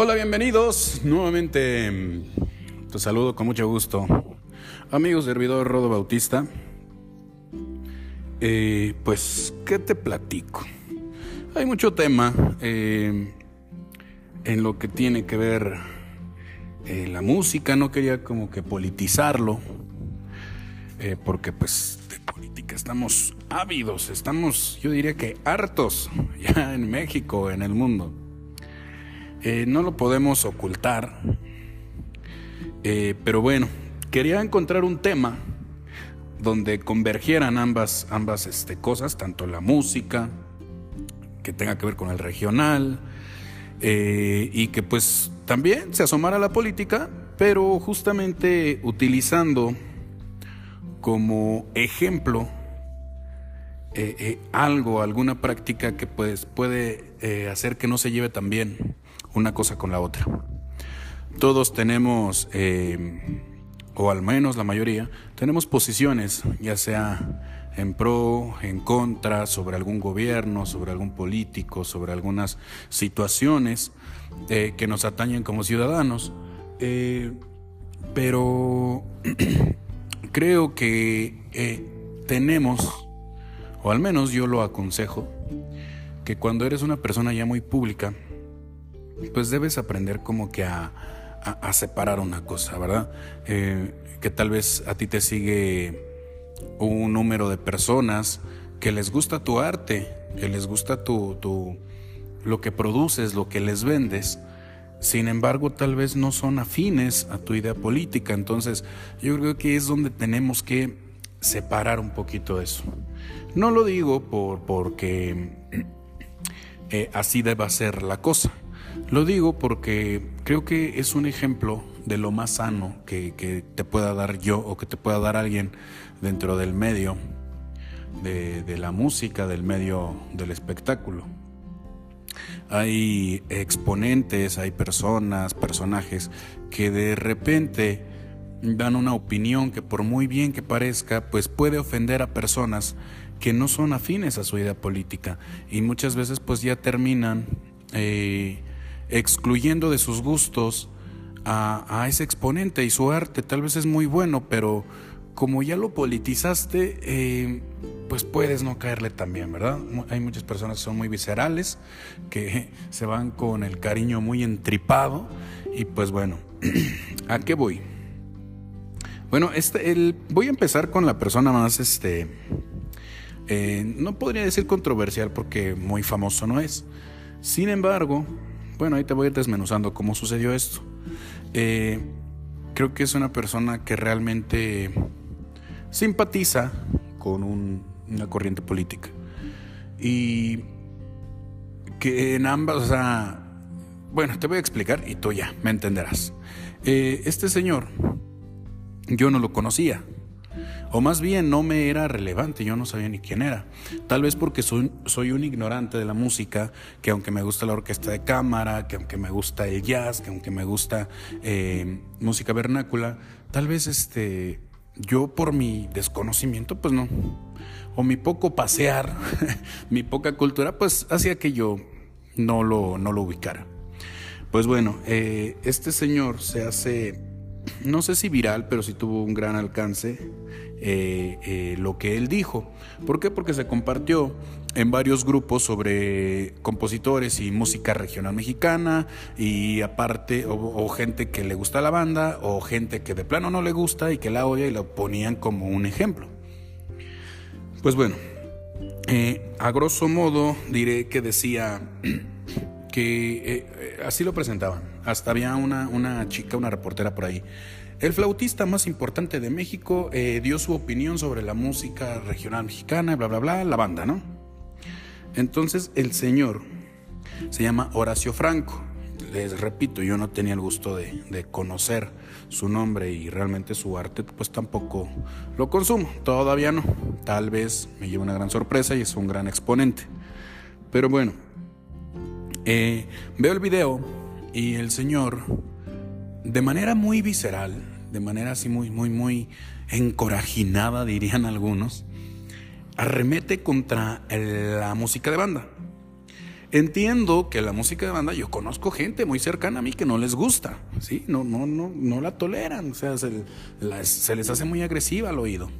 Hola, bienvenidos. Nuevamente te saludo con mucho gusto. Amigos, servidor Rodo Bautista. Eh, pues, ¿qué te platico? Hay mucho tema eh, en lo que tiene que ver eh, la música. No quería como que politizarlo. porque pues de política estamos ávidos, estamos, yo diría que hartos ya en México, en el mundo. Eh, no lo podemos ocultar. Eh, pero bueno, quería encontrar un tema donde convergieran ambas, ambas este, cosas, tanto la música, que tenga que ver con el regional, eh, y que pues también se asomara a la política, pero justamente utilizando como ejemplo algo, alguna práctica que pues puede hacer que no se lleve tan bien una cosa con la otra. Todos tenemos, eh, o al menos la mayoría, tenemos posiciones, ya sea en pro, en contra, sobre algún gobierno, sobre algún político, sobre algunas situaciones eh, que nos atañen como ciudadanos. Eh, pero creo que tenemos, o al menos yo lo aconsejo, que cuando eres una persona ya muy pública, pues debes aprender como que a, separar una cosa, ¿verdad? Eh, que tal vez a ti te sigue un número de personas que les gusta tu arte, que les gusta tu, tu, lo que produces, lo que les vendes. Sin embargo, tal vez no son afines a tu idea política. Entonces, yo creo que es donde tenemos que separar un poquito eso. No lo digo por, porque eh, así deba ser la cosa. Lo digo porque creo que es un ejemplo de lo más sano que, te pueda dar yo o que te pueda dar alguien dentro del medio de, la música, del medio del espectáculo. Hay exponentes, hay personas, personajes que de repente dan una opinión que por muy bien que parezca, pues puede ofender a personas que no son afines a su idea política y muchas veces pues ya terminan eh, excluyendo de sus gustos a, ese exponente y su arte tal vez es muy bueno, pero como ya lo politizaste, eh, pues puedes no caerle también, ¿verdad? Hay muchas personas que son muy viscerales, que se van con el cariño muy entripado y pues bueno, ¿a qué voy? Bueno, este, el, voy a empezar con la persona más, este, eh, no podría decir controversial porque muy famoso no es. Sin embargo, bueno, ahí te voy a ir desmenuzando cómo sucedió esto. Eh, creo que es una persona que realmente simpatiza con una corriente política. Y que en ambas, o sea, bueno, te voy a explicar y tú ya me entenderás. Eh, este señor, yo no lo conocía. O más bien no me era relevante, yo no sabía ni quién era. Tal vez porque soy, soy un ignorante de la música, que aunque me gusta la orquesta de cámara, que aunque me gusta el jazz, que aunque me gusta eh, música vernácula, tal vez este, yo por mi desconocimiento, pues no. O mi poco pasear, mi poca cultura, pues hacía que yo no lo, no lo ubicara. Pues bueno, eh, este señor se hace, no sé si viral, pero sí tuvo un gran alcance eh, eh, lo que él dijo. ¿Por qué? Porque se compartió en varios grupos sobre compositores y música regional mexicana y aparte o, gente que le gusta la banda o gente que de plano no le gusta y que la odia y lo ponían como un ejemplo. Pues bueno, eh, a grosso modo diré que decía que así lo presentaban. Hasta había una, una chica, una reportera por ahí el flautista más importante de México eh, dio su opinión sobre la música regional mexicana, bla, bla, bla, la banda, ¿no? Entonces el señor se llama Horacio Franco. Les repito, yo no tenía el gusto de, conocer su nombre y realmente su arte, pues tampoco lo consumo, todavía no. Tal vez me lleve una gran sorpresa y es un gran exponente. Pero bueno, eh, veo el video y el señor de manera muy visceral, de manera así muy, muy, muy encorajinada, dirían algunos, arremete contra la música de banda. Entiendo que la música de banda, yo conozco gente muy cercana a mí que no les gusta, ¿sí? No, no, no, no la toleran, o sea, se, les hace muy agresiva al oído.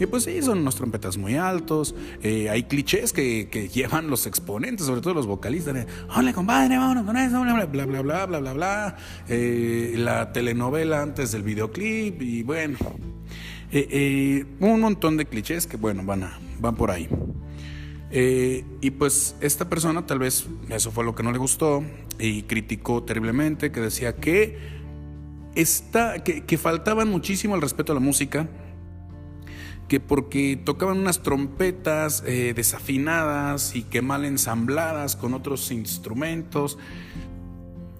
Y pues sí, son unos trompetas muy altos, eh, hay clichés que, que, llevan los exponentes, sobre todo los vocalistas, de, hola compadre, vámonos con eso, bla, bla, bla, bla, bla, bla, bla, eh, la telenovela antes del videoclip y bueno, eh, eh un montón de clichés que bueno, van, a, van por ahí. Eh, y pues esta persona tal vez eso fue lo que no le gustó y criticó terriblemente, que decía que, está, que, faltaban muchísimo al respeto a la música, que porque tocaban unas trompetas eh, desafinadas y que mal ensambladas con otros instrumentos.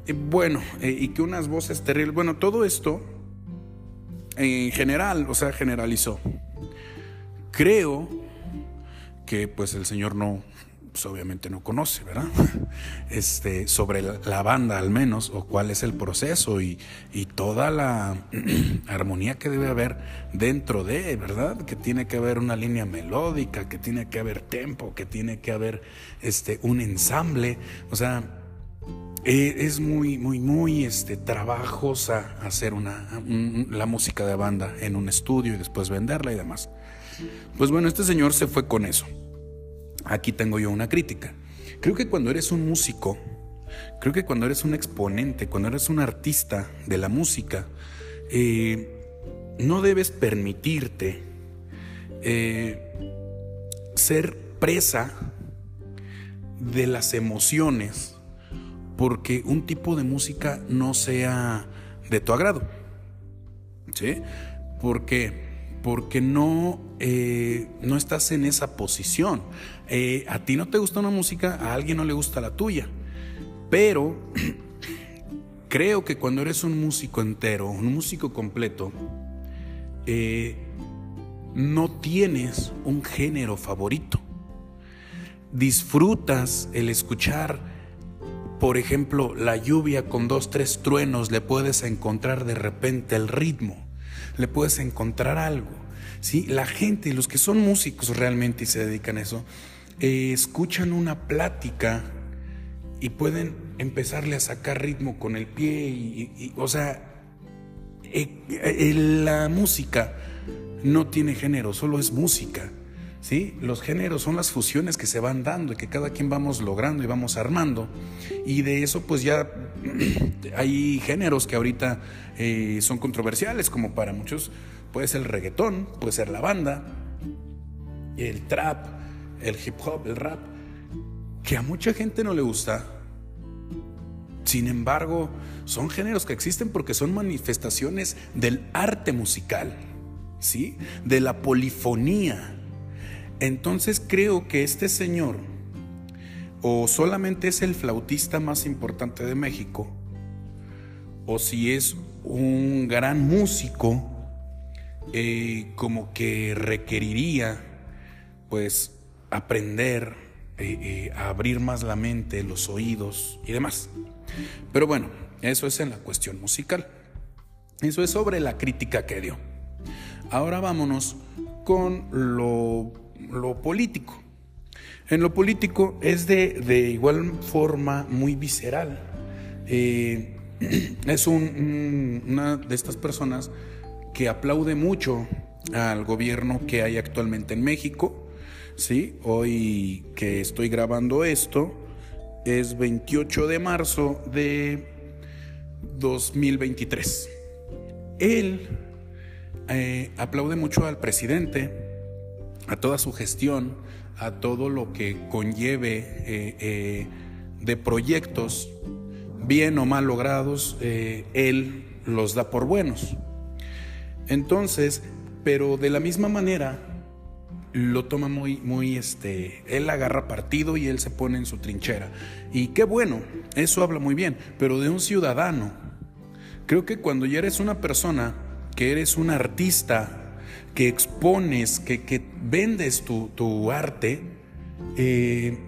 Eh, bueno, y que unas voces terribles. Bueno, todo esto en general, o sea, generalizó. Creo que pues el señor no, pues obviamente no conoce, ¿verdad? Este, sobre la, banda al menos, o cuál es el proceso y, y toda la armonía que debe haber dentro de, ¿verdad? Que tiene que haber una línea melódica, que tiene que haber tempo, que tiene que haber este, un ensamble, o sea, e, es muy, muy, muy este, trabajosa hacer una, la música de banda en un estudio y después venderla y demás. Pues bueno, este señor se fue con eso. Aquí tengo yo una crítica. Creo que cuando eres un músico, creo que cuando eres un exponente, cuando eres un artista de la música, eh, no debes permitirte eh, ser presa de las emociones porque un tipo de música no sea de tu agrado. ¿Sí? Porque porque no, eh, no estás en esa posición. Eh, a ti no te gusta una música, a alguien no le gusta la tuya. Pero creo que cuando eres un músico entero, un músico completo, eh, no tienes un género favorito. Disfrutas el escuchar, por ejemplo, la lluvia con dos, tres truenos, le puedes encontrar de repente el ritmo le puedes encontrar algo. ¿sí? La gente, los que son músicos realmente y se dedican a eso, eh, escuchan una plática y pueden empezarle a sacar ritmo con el pie. Y, o sea, eh, eh, la música no tiene género, solo es música. ¿Sí? Los géneros son las fusiones que se van dando y que cada quien vamos logrando y vamos armando. Y de eso pues ya hay géneros que ahorita eh, son controversiales, como para muchos puede ser el reggaetón, puede ser la banda, el trap, el hip hop, el rap, que a mucha gente no le gusta. Sin embargo, son géneros que existen porque son manifestaciones del arte musical, ¿sí? De la polifonía entonces creo que este señor o solamente es el flautista más importante de México, o si es un gran músico, eh, como que requeriría pues aprender eh, eh, a abrir más la mente, los oídos y demás. Pero bueno, eso es en la cuestión musical. Eso es sobre la crítica que dio. Ahora vámonos con lo lo político. En lo político es de, igual forma muy visceral. Eh, es una de estas personas que aplaude mucho al gobierno que hay actualmente en México. ¿sí? Hoy que estoy grabando esto es 28 de marzo de 2023. Él eh, aplaude mucho al presidente a toda su gestión, a todo lo que conlleve eh, eh, de proyectos, bien o mal logrados, eh, él los da por buenos. Entonces, pero de la misma manera, lo toma muy, muy, este, él agarra partido y él se pone en su trinchera. Y qué bueno, eso habla muy bien, pero de un ciudadano. Creo que cuando ya eres una persona, que eres un artista, que expones, que, vendes tu, arte, eh,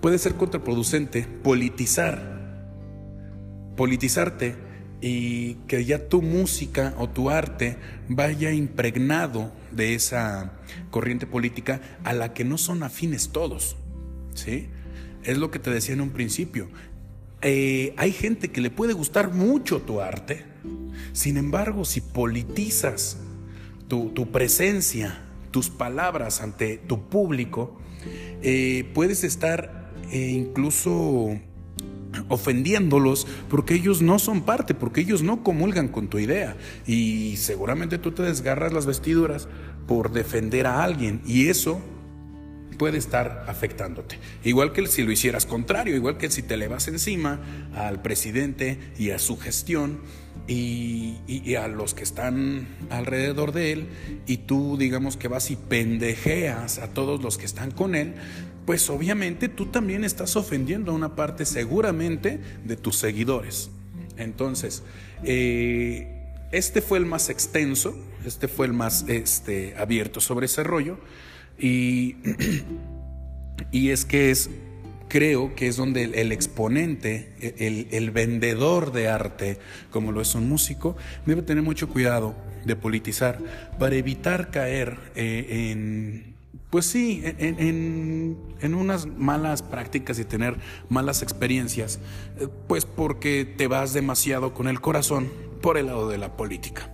puede ser contraproducente politizar, politizarte y que ya tu música o tu arte vaya impregnado de esa corriente política a la que no son afines todos, ¿sí? es lo que te decía en un principio. Eh, hay gente que le puede gustar mucho tu arte, sin embargo, si politizas tu, presencia, tus palabras ante tu público, eh, puedes estar eh, incluso ofendiéndolos porque ellos no son parte, porque ellos no comulgan con tu idea. Y seguramente tú te desgarras las vestiduras por defender a alguien y eso puede estar afectándote. Igual que si lo hicieras contrario, igual que si te le vas encima al presidente y a su gestión y, a los que están alrededor de él y tú digamos que vas y pendejeas a todos los que están con él, pues obviamente tú también estás ofendiendo a una parte seguramente de tus seguidores. Entonces, eh, este fue el más extenso, este fue el más este, abierto sobre ese rollo. Y, y es que es, creo que es donde el, exponente, el, vendedor de arte, como lo es un músico, debe tener mucho cuidado de politizar para evitar caer eh, en, pues sí, en, en, unas malas prácticas y tener malas experiencias, eh, pues porque te vas demasiado con el corazón por el lado de la política.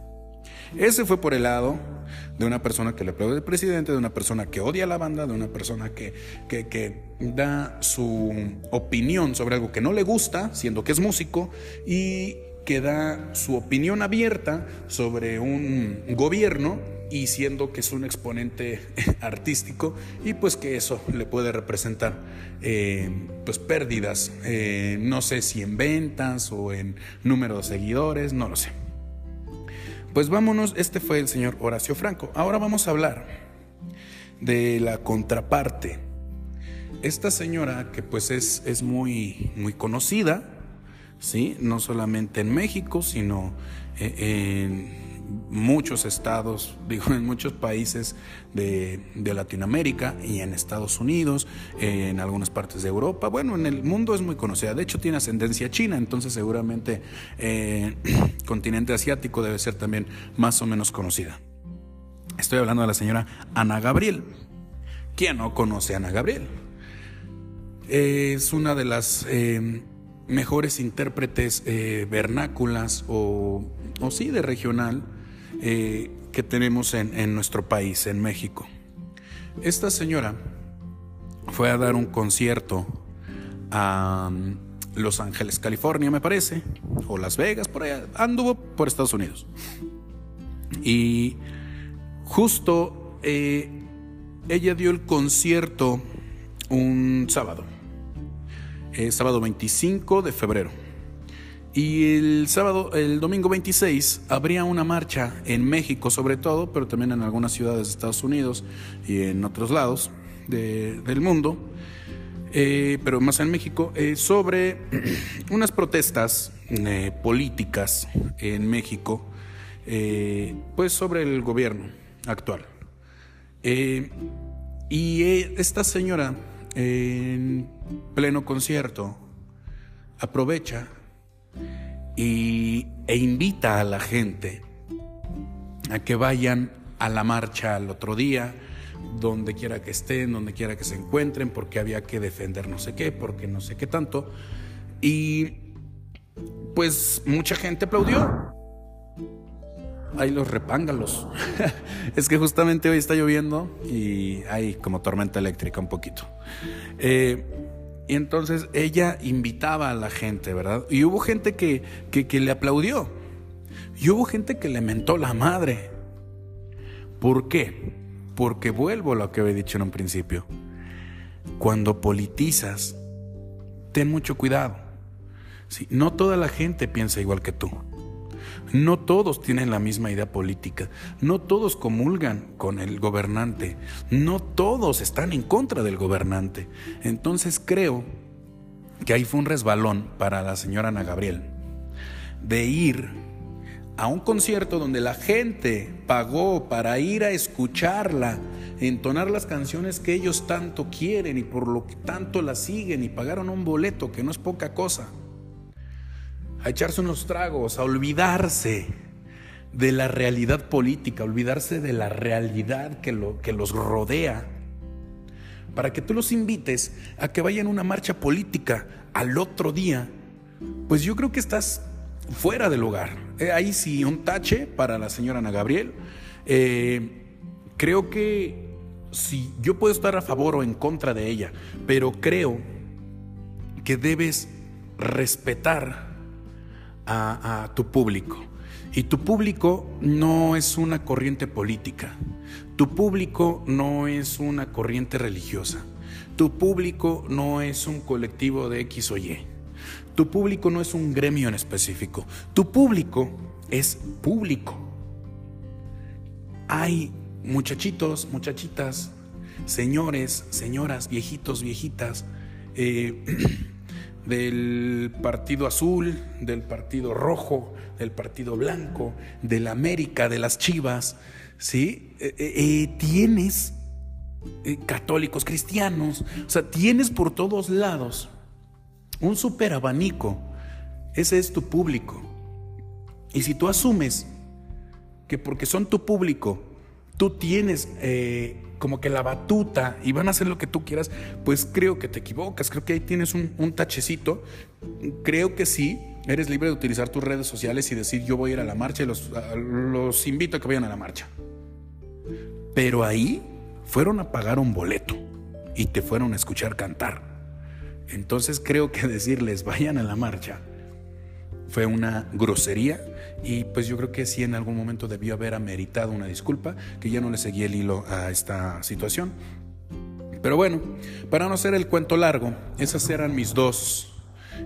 Ese fue por el lado de una persona que le aplaude al presidente, de una persona que odia a la banda, de una persona que, que, da su opinión sobre algo que no le gusta, siendo que es músico, y que da su opinión abierta sobre un gobierno y siendo que es un exponente artístico y pues que eso le puede representar eh, pues pérdidas, eh, no sé si en ventas o en número de seguidores, no lo sé. Pues vámonos, este fue el señor Horacio Franco. Ahora vamos a hablar de la contraparte. Esta señora que pues es, es muy, muy conocida, ¿sí? no solamente en México, sino eh, en muchos estados, digo, en muchos países de, Latinoamérica y en Estados Unidos, en algunas partes de Europa. Bueno, en el mundo es muy conocida. De hecho, tiene ascendencia china, entonces seguramente eh, continente asiático debe ser también más o menos conocida. Estoy hablando de la señora Ana Gabriel. ¿Quién no conoce a Ana Gabriel? Es una de las eh, mejores intérpretes eh, vernáculas o, o sí de regional eh, que tenemos en, nuestro país, en México. Esta señora fue a dar un concierto a mm, Los Ángeles, California, me parece, o Las Vegas, por allá, anduvo por Estados Unidos. Y justo eh, ella dio el concierto un sábado, eh, sábado 25 de febrero. Y el sábado, el domingo 26, habría una marcha en México sobre todo, pero también en algunas ciudades de Estados Unidos y en otros lados del mundo, eh, pero más en México, eh, sobre unas protestas eh, políticas en México, pues sobre el gobierno actual. y esta señora, en pleno concierto, aprovecha y, e invita a la gente a que vayan a la marcha al otro día, donde quiera que estén, donde quiera que se encuentren, porque había que defender no sé qué, porque no sé qué tanto. Y pues mucha gente aplaudió. Ahí los repángalos. es que justamente hoy está lloviendo y hay como tormenta eléctrica un poquito. Eh, y entonces ella invitaba a la gente, ¿verdad? Y hubo gente que, que, le aplaudió. Y hubo gente que le mentó la madre. ¿Por qué? Porque vuelvo a lo que había dicho en un principio. Cuando politizas, ten mucho cuidado. no toda la gente piensa igual que tú. No todos tienen la misma idea política, no todos comulgan con el gobernante, no todos están en contra del gobernante. Entonces creo que ahí fue un resbalón para la señora Ana Gabriel de ir a un concierto donde la gente pagó para ir a escucharla, entonar las canciones que ellos tanto quieren y por lo que tanto la siguen y pagaron un boleto que no es poca cosa a echarse unos tragos, a olvidarse de la realidad política, olvidarse de la realidad que, lo, que los rodea, para que tú los invites a que vayan a una marcha política al otro día, pues yo creo que estás fuera del lugar. Eh, ahí sí, un tache para la señora Ana Gabriel. Eh, creo que si yo puedo estar a favor o en contra de ella, pero creo que debes respetar a, tu público. Y tu público no es una corriente política. Tu público no es una corriente religiosa. Tu público no es un colectivo de X o Y. Tu público no es un gremio en específico. Tu público es público. Hay muchachitos, muchachitas, señores, señoras, viejitos, viejitas, eh, del partido azul, del partido rojo, del partido blanco, del América, de las Chivas, ¿sí? Eh, eh, eh, tienes católicos, cristianos, o sea, tienes por todos lados un super abanico. Ese es tu público. Y si tú asumes que porque son tu público, tú tienes como que la batuta y van a hacer lo que tú quieras, pues creo que te equivocas, creo que ahí tienes un, un tachecito, creo que sí, eres libre de utilizar tus redes sociales y decir yo voy a ir a la marcha y los, los invito a que vayan a la marcha. Pero ahí fueron a pagar un boleto y te fueron a escuchar cantar. Entonces creo que decirles vayan a la marcha fue una grosería y pues yo creo que sí en algún momento debió haber ameritado una disculpa, que ya no le seguí el hilo a esta situación. Pero bueno, para no hacer el cuento largo, esas eran mis dos,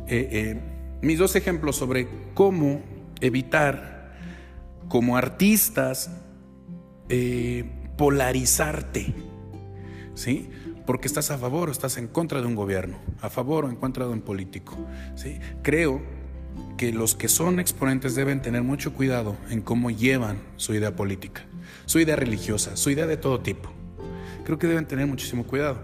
eh, eh, mis dos ejemplos sobre cómo evitar como artistas eh, polarizarte, ¿sí? Porque estás a favor o estás en contra de un gobierno, a favor o en contra de un político, ¿sí? Creo que los que son exponentes deben tener mucho cuidado en cómo llevan su idea política, su idea religiosa, su idea de todo tipo. Creo que deben tener muchísimo cuidado.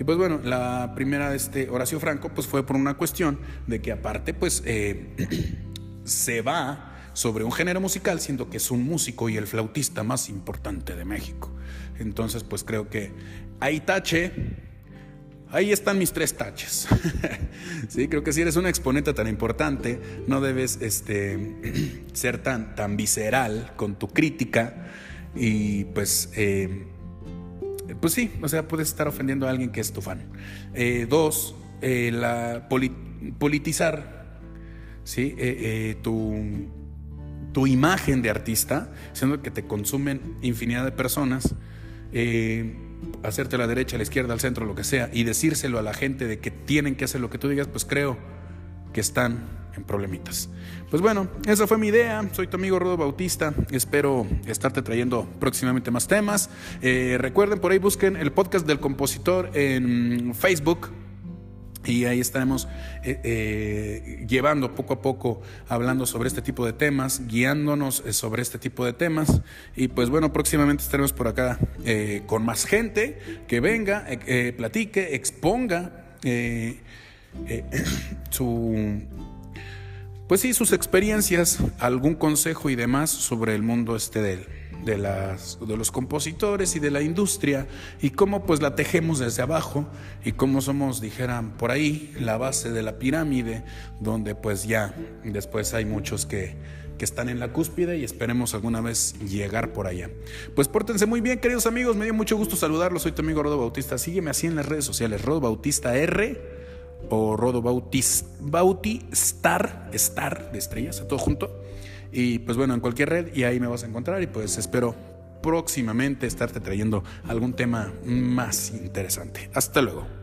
Y pues bueno, la primera este Horacio Franco pues fue por una cuestión de que aparte pues eh, se va sobre un género musical, siendo que es un músico y el flautista más importante de México. Entonces, pues creo que ahí tache, ahí están mis tres taches. sí, creo que si eres un exponente tan importante, no debes este, ser tan, tan visceral con tu crítica y pues... Eh, pues sí, o sea, puedes estar ofendiendo a alguien que es tu fan. Eh, dos, eh, la politizar, ¿sí? tu tu imagen de artista, siendo que te consumen infinidad de personas, eh, hacerte a la derecha, a la izquierda, al centro, lo que sea, y decírselo a la gente de que tienen que hacer lo que tú digas, pues creo que están en problemitas. Pues bueno, esa fue mi idea. Soy tu amigo Rodo Bautista. Espero estarte trayendo próximamente más temas. Eh, recuerden, por ahí busquen el podcast del compositor en Facebook y ahí estaremos eh, eh, llevando poco a poco, hablando sobre este tipo de temas, guiándonos eh, sobre este tipo de temas. Y pues bueno, próximamente estaremos por acá con más gente que venga, platique, exponga su, pues sí, sus experiencias, algún consejo y demás sobre el mundo este de él de, las, de los compositores y de la industria y cómo pues la tejemos desde abajo y cómo somos, dijeran por ahí, la base de la pirámide, donde pues ya después hay muchos que, que están en la cúspide y esperemos alguna vez llegar por allá. Pues pórtense muy bien, queridos amigos, me dio mucho gusto saludarlos, soy tu amigo Rodo Bautista, sígueme así en las redes sociales, Rodo Bautista R o Rodo Bautista, Bautistar, Star de estrellas, a todo junto. Y pues bueno, en cualquier red y ahí me vas a encontrar y pues espero próximamente estarte trayendo algún tema más interesante. Hasta luego.